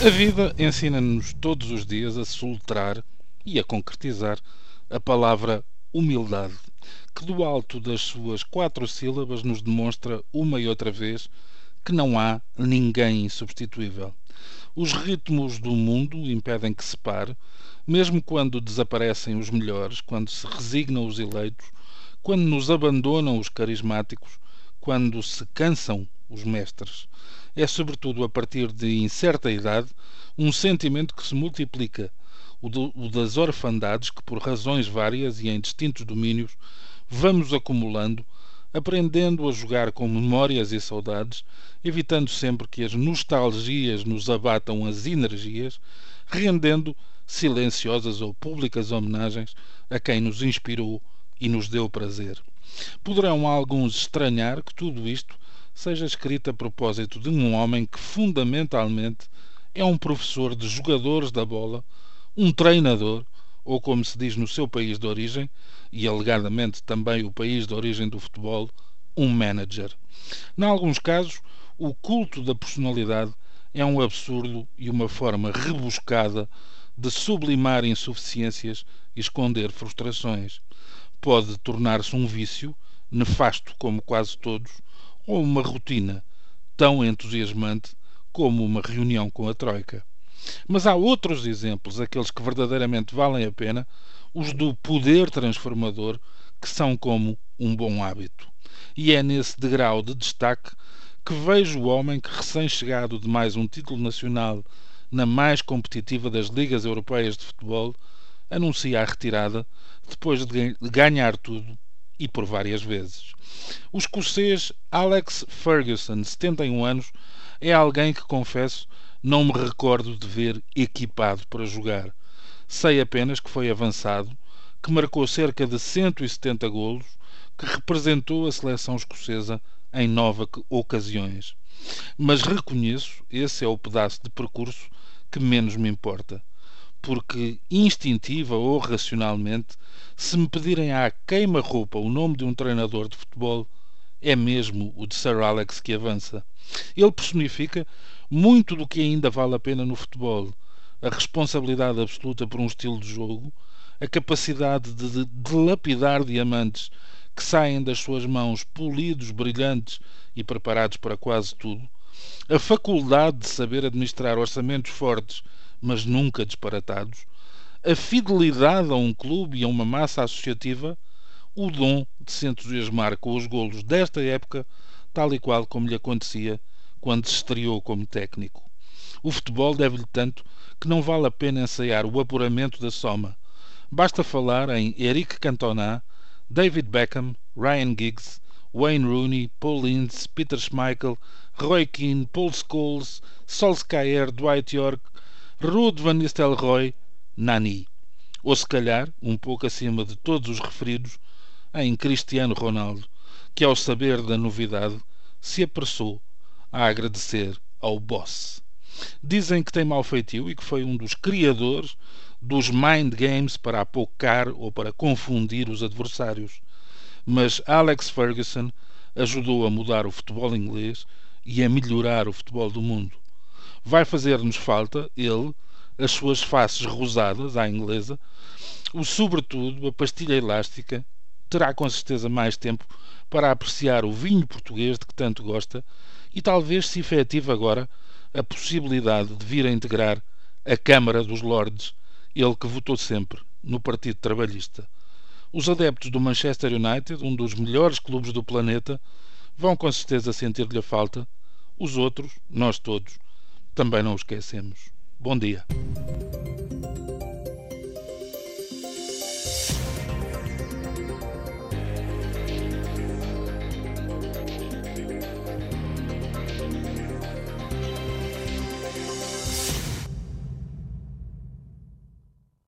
A vida ensina-nos todos os dias a soltar e a concretizar a palavra humildade, que do alto das suas quatro sílabas nos demonstra uma e outra vez que não há ninguém insubstituível. Os ritmos do mundo impedem que se pare, mesmo quando desaparecem os melhores, quando se resignam os eleitos, quando nos abandonam os carismáticos, quando se cansam os mestres é, sobretudo a partir de incerta idade, um sentimento que se multiplica, o, o das orfandades que, por razões várias e em distintos domínios, vamos acumulando, aprendendo a jogar com memórias e saudades, evitando sempre que as nostalgias nos abatam as energias, rendendo silenciosas ou públicas homenagens a quem nos inspirou e nos deu prazer. Poderão alguns estranhar que tudo isto seja escrita a propósito de um homem que fundamentalmente é um professor de jogadores da bola, um treinador, ou como se diz no seu país de origem, e alegadamente também o país de origem do futebol, um manager. Em alguns casos, o culto da personalidade é um absurdo e uma forma rebuscada de sublimar insuficiências e esconder frustrações. Pode tornar-se um vício, nefasto como quase todos, ou uma rotina tão entusiasmante como uma reunião com a Troika. Mas há outros exemplos, aqueles que verdadeiramente valem a pena, os do poder transformador, que são como um bom hábito. E é nesse degrau de destaque que vejo o homem que, recém-chegado de mais um título nacional na mais competitiva das ligas europeias de futebol, anuncia a retirada depois de ganhar tudo e por várias vezes. O escocês Alex Ferguson, 71 anos, é alguém que, confesso, não me recordo de ver equipado para jogar. Sei apenas que foi avançado, que marcou cerca de 170 golos, que representou a seleção escocesa em nove ocasiões. Mas reconheço, esse é o pedaço de percurso que menos me importa porque instintiva ou racionalmente, se me pedirem à queima-roupa o nome de um treinador de futebol, é mesmo o de Sir Alex que avança. Ele personifica muito do que ainda vale a pena no futebol: a responsabilidade absoluta por um estilo de jogo, a capacidade de dilapidar diamantes que saem das suas mãos polidos, brilhantes e preparados para quase tudo, a faculdade de saber administrar orçamentos fortes mas nunca disparatados, a fidelidade a um clube e a uma massa associativa, o dom de se entusiasmar com os golos desta época, tal e qual como lhe acontecia quando se estreou como técnico. O futebol deve-lhe tanto que não vale a pena ensaiar o apuramento da soma. Basta falar em Eric Cantona, David Beckham, Ryan Giggs, Wayne Rooney, Paul Ince, Peter Schmeichel, Roy Keane, Paul Scholes, Solskjaer, Dwight York, Rude Van Nistelrooy, Nani. Ou se calhar, um pouco acima de todos os referidos, em Cristiano Ronaldo, que ao saber da novidade se apressou a agradecer ao boss. Dizem que tem mau feitio e que foi um dos criadores dos mind games para apocar ou para confundir os adversários. Mas Alex Ferguson ajudou a mudar o futebol inglês e a melhorar o futebol do mundo. Vai fazer-nos falta, ele, as suas faces rosadas, à inglesa, o sobretudo, a pastilha elástica, terá com certeza mais tempo para apreciar o vinho português de que tanto gosta e talvez se efetive agora a possibilidade de vir a integrar a Câmara dos Lordes, ele que votou sempre no Partido Trabalhista. Os adeptos do Manchester United, um dos melhores clubes do planeta, vão com certeza sentir-lhe a falta. Os outros, nós todos, também não o esquecemos. Bom dia.